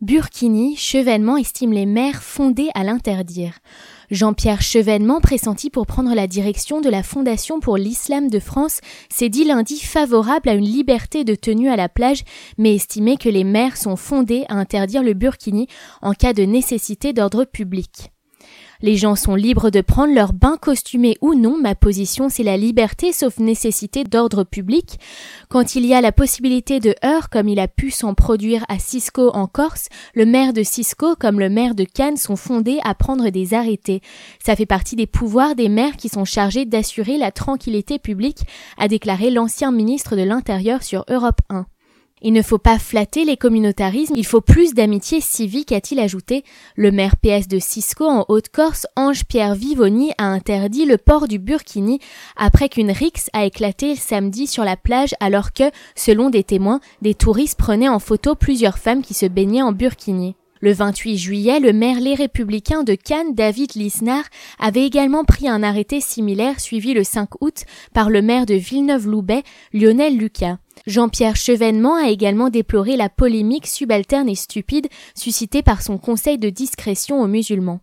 Burkini, Chevènement estime les maires fondés à l'interdire. Jean-Pierre Chevènement, pressenti pour prendre la direction de la Fondation pour l'Islam de France, s'est dit lundi favorable à une liberté de tenue à la plage, mais estimé que les maires sont fondés à interdire le burkini en cas de nécessité d'ordre public. Les gens sont libres de prendre leur bain costumé ou non. Ma position, c'est la liberté, sauf nécessité d'ordre public. Quand il y a la possibilité de heurts, comme il a pu s'en produire à Cisco en Corse, le maire de Cisco, comme le maire de Cannes, sont fondés à prendre des arrêtés. Ça fait partie des pouvoirs des maires qui sont chargés d'assurer la tranquillité publique, a déclaré l'ancien ministre de l'Intérieur sur Europe 1. Il ne faut pas flatter les communautarismes, il faut plus d'amitié civique, a-t-il ajouté. Le maire PS de Cisco en Haute-Corse, Ange-Pierre Vivoni, a interdit le port du burkini après qu'une rixe a éclaté samedi sur la plage alors que, selon des témoins, des touristes prenaient en photo plusieurs femmes qui se baignaient en burkini. Le 28 juillet, le maire Les Républicains de Cannes, David Lisnard, avait également pris un arrêté similaire suivi le 5 août par le maire de Villeneuve-Loubet, Lionel Lucas. Jean-Pierre Chevènement a également déploré la polémique subalterne et stupide suscitée par son conseil de discrétion aux musulmans.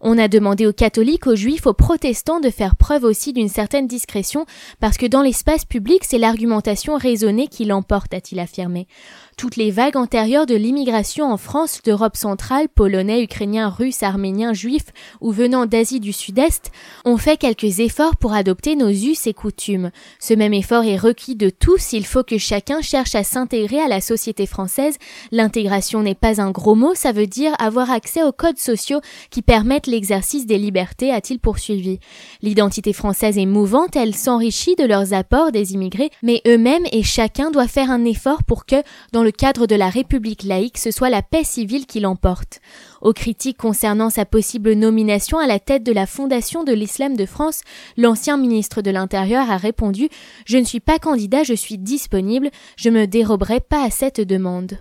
On a demandé aux catholiques, aux juifs, aux protestants de faire preuve aussi d'une certaine discrétion, parce que dans l'espace public, c'est l'argumentation raisonnée qui l'emporte, a-t-il affirmé. Toutes les vagues antérieures de l'immigration en France d'Europe centrale, polonais, ukrainiens, russes, arméniens, juifs ou venant d'Asie du Sud-Est ont fait quelques efforts pour adopter nos us et coutumes. Ce même effort est requis de tous, il faut que chacun cherche à s'intégrer à la société française. L'intégration n'est pas un gros mot, ça veut dire avoir accès aux codes sociaux qui permettent l'exercice des libertés, a-t-il poursuivi. L'identité française est mouvante, elle s'enrichit de leurs apports des immigrés, mais eux-mêmes et chacun doit faire un effort pour que, dans le cadre de la République laïque, ce soit la paix civile qui l'emporte. Aux critiques concernant sa possible nomination à la tête de la Fondation de l'Islam de France, l'ancien ministre de l'Intérieur a répondu Je ne suis pas candidat, je suis disponible, je me déroberai pas à cette demande.